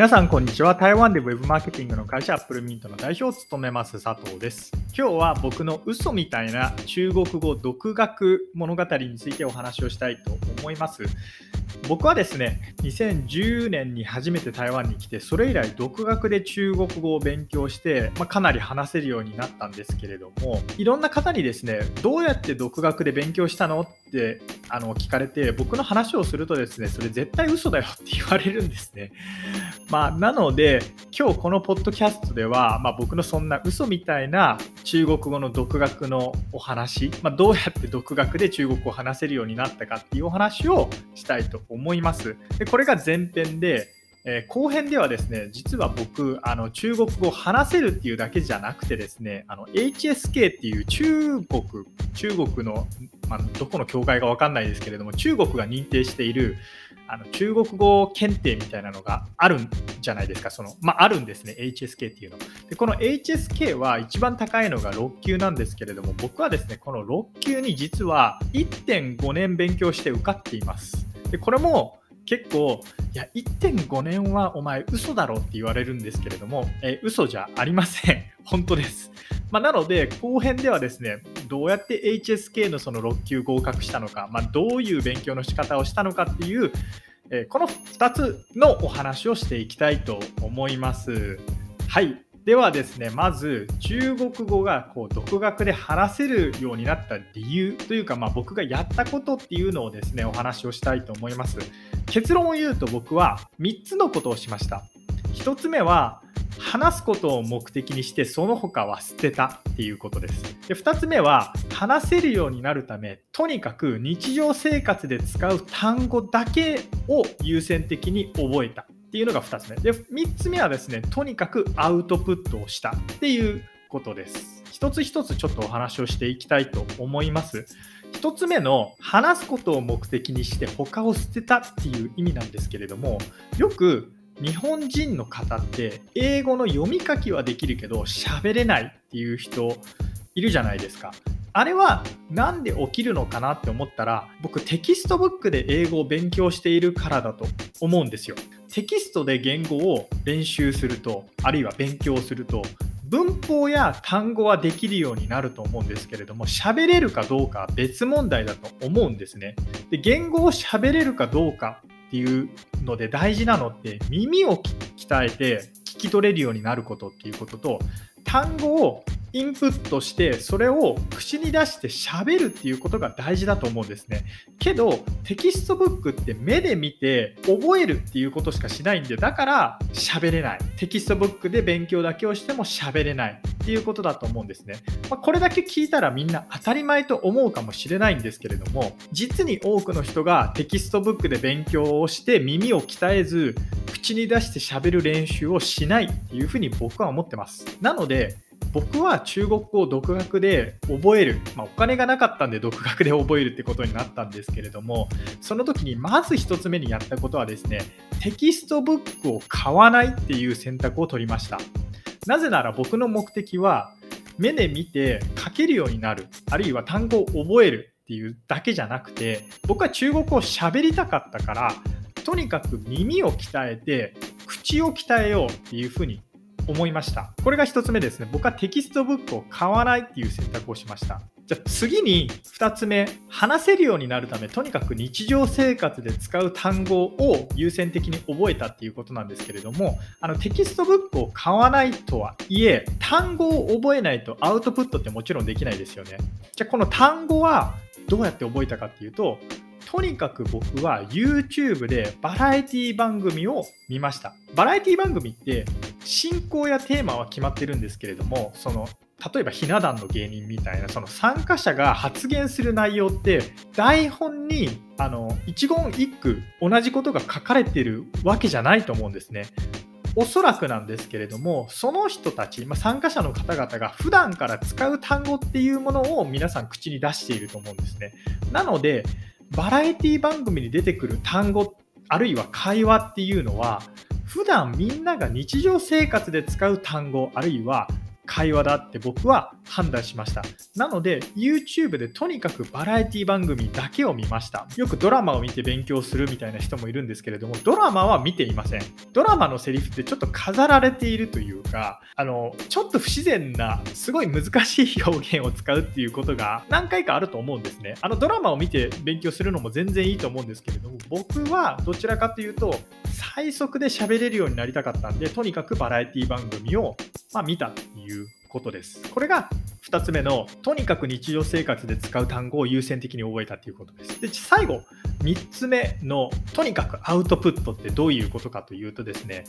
皆さん、こんにちは。台湾で Web マーケティングの会社アップルミントの代表を務めます佐藤です。今日は僕の嘘みたいな中国語独学物語についてお話をしたいと思います。僕はですね、2010年に初めて台湾に来て、それ以来独学で中国語を勉強して、まあ、かなり話せるようになったんですけれども、いろんな方にですね、どうやって独学で勉強したのってあの聞かれて、僕の話をするとですね、それ絶対嘘だよって言われるんですね。まあ、なので、今日このポッドキャストでは、まあ、僕のそんな嘘みたいな中国語の独学のお話、まあ、どうやって独学で中国語を話せるようになったかっていうお話をしたいと思います。でこれが前編で、えー、後編ではですね、実は僕、あの中国語を話せるっていうだけじゃなくてですね、あの HSK っていう中国、中国の、まあ、どこの教会かわかんないですけれども、中国が認定しているあの中国語検定みたいなのがあるんじゃないですか、そのまあ、あるんですね、HSK っていうの。でこの HSK は一番高いのが6級なんですけれども、僕はですね、この6級に実は1.5年勉強して受かっています。でこれも結構、いや、1.5年はお前嘘だろって言われるんですけれども、え嘘じゃありません。本当です。まあ、なので、後編ではですね、どうやって HSK のその6級合格したのか、まあ、どういう勉強の仕方をしたのかっていう、えこの2つのお話をしていきたいと思います。はい。ではですね、まず中国語がこう独学で話せるようになった理由というか、まあ、僕がやったことっていうのをですね、お話をしたいと思います。結論を言うと僕は3つのことをしました。1つ目は話すことを目的にしてその他は捨てたっていうことです。で2つ目は話せるようになるためとにかく日常生活で使う単語だけを優先的に覚えたっていうのが2つ目。で3つ目はですねとにかくアウトプットをしたっていうことです。一つ一つちょっとお話をしていきたいと思います。1つ目の話すことを目的にして他を捨てたっていう意味なんですけれどもよく日本人の方って英語の読み書きはできるけど喋れないっていう人いるじゃないですか。あれは何で起きるのかなって思ったら僕テキストブックで英語を勉強しているからだと思うんですよ。テキストで言語を練習するとあるいは勉強すると文法や単語はできるようになると思うんですけれども喋れるかどうかは別問題だと思うんですね。で言語を喋れるかどうかっていうので大事なのって耳を鍛えて聞き取れるようになることっていうことと単語をインプットしてそれを口に出して喋るっていうことが大事だと思うんですね。けどテキストブックって目で見て覚えるっていうことしかしないんでだから喋れない。テキストブックで勉強だけをしても喋れないっていうことだと思うんですね。まあ、これだけ聞いたらみんな当たり前と思うかもしれないんですけれども実に多くの人がテキストブックで勉強をして耳を鍛えず口に出して喋る練習をしないっていうふうに僕は思ってます。なので僕は中国語を独学で覚える、まあ、お金がなかったんで独学で覚えるってことになったんですけれどもその時にまず1つ目にやったことはですねテキストブックを買わないっていう選択を取りました。なぜなら僕の目的は目で見て書けるようになるあるいは単語を覚えるっていうだけじゃなくて僕は中国語を喋りたかったからとにかく耳を鍛えて口を鍛えようっていうふうに思いました。これが1つ目ですね。僕はテキストブックを買わないっていう選択をしました。じゃあ次に2つ目、話せるようになるため、とにかく日常生活で使う単語を優先的に覚えたっていうことなんですけれども、あのテキストブックを買わないとはいえ、単語を覚えないとアウトプットってもちろんできないですよね。じゃあこの単語はどうやって覚えたかっていうと、とにかく僕は YouTube でバラエティ番組を見ました。バラエティ番組って進行やテーマは決まってるんですけれども、その例えばひな壇の芸人みたいなその参加者が発言する内容って台本にあの一言一句同じことが書かれてるわけじゃないと思うんですね。おそらくなんですけれどもその人たち、まあ、参加者の方々が普段から使う単語っていうものを皆さん口に出していると思うんですね。なのでバラエティ番組に出てくる単語あるいは会話っていうのは普段みんなが日常生活で使う単語あるいは会話だって僕は判断しました。なので、YouTube でとにかくバラエティ番組だけを見ました。よくドラマを見て勉強するみたいな人もいるんですけれども、ドラマは見ていません。ドラマのセリフってちょっと飾られているというか、あの、ちょっと不自然な、すごい難しい表現を使うっていうことが何回かあると思うんですね。あのドラマを見て勉強するのも全然いいと思うんですけれども、僕はどちらかというと、最速で喋れるようになりたかったんで、とにかくバラエティ番組を、まあ、見たっていうことです。これが2つ目の、とにかく日常生活で使う単語を優先的に覚えたということです。で、最後、3つ目の、とにかくアウトプットってどういうことかというとですね、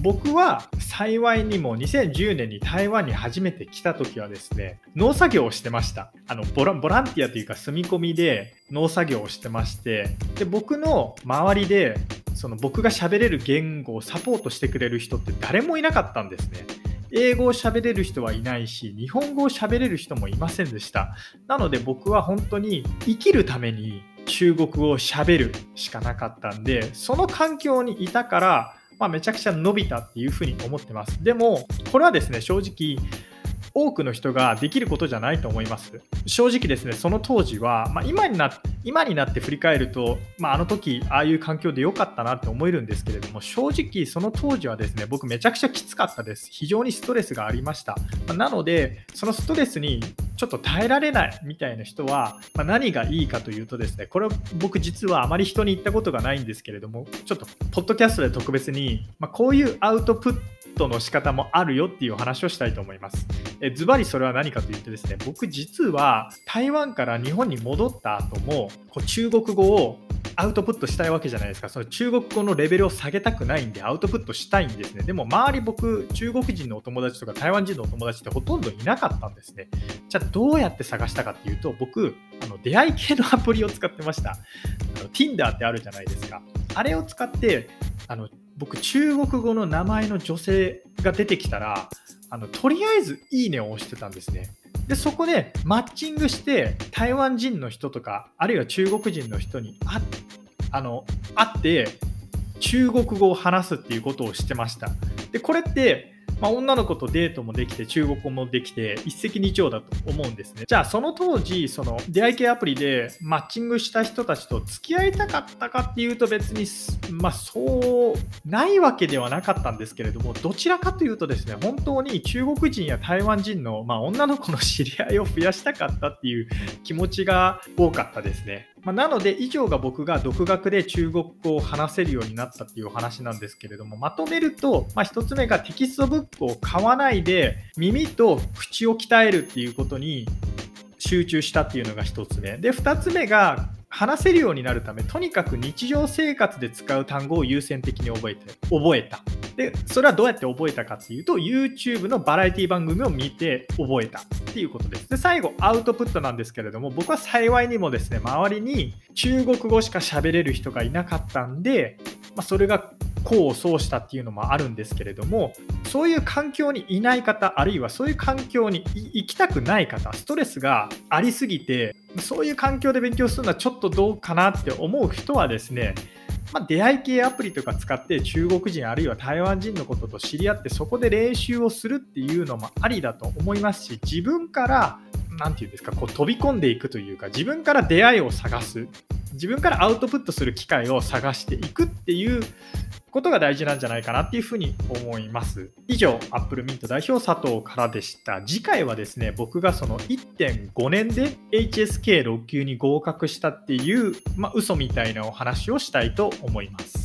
僕は幸いにも2010年に台湾に初めて来た時はですね、農作業をしてました。あのボラボランティアというか住み込みで農作業をしてまして、で僕の周りでその僕が喋れる言語をサポートしてくれる人って誰もいなかったんですね。英語を喋れる人はいないし、日本語を喋れる人もいませんでした。なので僕は本当に生きるために中国語を喋るしかなかったんで、その環境にいたから、まあ、めちゃくちゃ伸びたっていうふうに思ってます。でも、これはですね、正直、多くの人ができることじゃないと思います。正直ですね、その当時は、まあ、今にな今になって振り返ると、まあ、あの時ああいう環境で良かったなって思えるんですけれども、正直その当時はですね、僕めちゃくちゃきつかったです。非常にストレスがありました。まあ、なので、そのストレスにちょっと耐えられないみたいな人は、まあ、何がいいかというとですね、これ僕実はあまり人に言ったことがないんですけれども、ちょっとポッドキャストで特別に、まあ、こういうアウトプットの仕方もあるよっていう話をしたいと思います。えズバリそれは何かというとですね、僕実は台湾から日本に戻った後も、こう中国語をアウトプットしたいわけじゃないですか。その中国語のレベルを下げたくないんでアウトプットしたいんですね。でも周り僕、中国人のお友達とか台湾人のお友達ってほとんどいなかったんですね。じゃあどうやって探したかっていうと、僕、あの出会い系のアプリを使ってました。あの Tinder ってあるじゃないですか。あれを使って、あの僕、中国語の名前の女性が出てきたら、あのとりあえずいいねを押してたんですね。で、そこでマッチングして、台湾人の人とか、あるいは中国人の人に会あの会って、中国語を話すっていうことをしてました。で、これって、まあ、女の子とデートもできて中国語もできて一石二鳥だと思うんですね。じゃあその当時その出会い系アプリでマッチングした人たちと付き合いたかったかっていうと別にまあそうないわけではなかったんですけれどもどちらかというとですね本当に中国人や台湾人の、まあ、女の子の知り合いを増やしたかったっていう気持ちが多かったですね。まあ、なので以上が僕が独学で中国語を話せるようになったっていうお話なんですけれどもまとめると、まあ、1つ目がテキストブックを買わないで耳と口を鍛えるっていうことに集中したっていうのが1つ目。で2つ目が話せるようになるためとにかく日常生活で使う単語を優先的に覚えて覚えた。でそれはどうやって覚えたかっていうと YouTube のバラエティ番組を見て覚えたっていうことです。で最後アウトプットなんですけれども僕は幸いにもですね周りに中国語しか喋れる人がいなかったんで、まあ、それが功を奏したっていうのもあるんですけれどもそういう環境にいない方あるいはそういう環境に行きたくない方ストレスがありすぎてそういう環境で勉強するのはちょっとどうかなって思う人はですねまあ、出会い系アプリとか使って中国人あるいは台湾人のことと知り合ってそこで練習をするっていうのもありだと思いますし自分から何て言うんですかこう飛び込んでいくというか自分から出会いを探す。自分からアウトプットする機会を探していくっていうことが大事なんじゃないかなっていうふうに思います。以上、アップルミント代表佐藤からでした。次回はですね、僕がその1.5年で HSK6 級に合格したっていう、まあ、嘘みたいなお話をしたいと思います。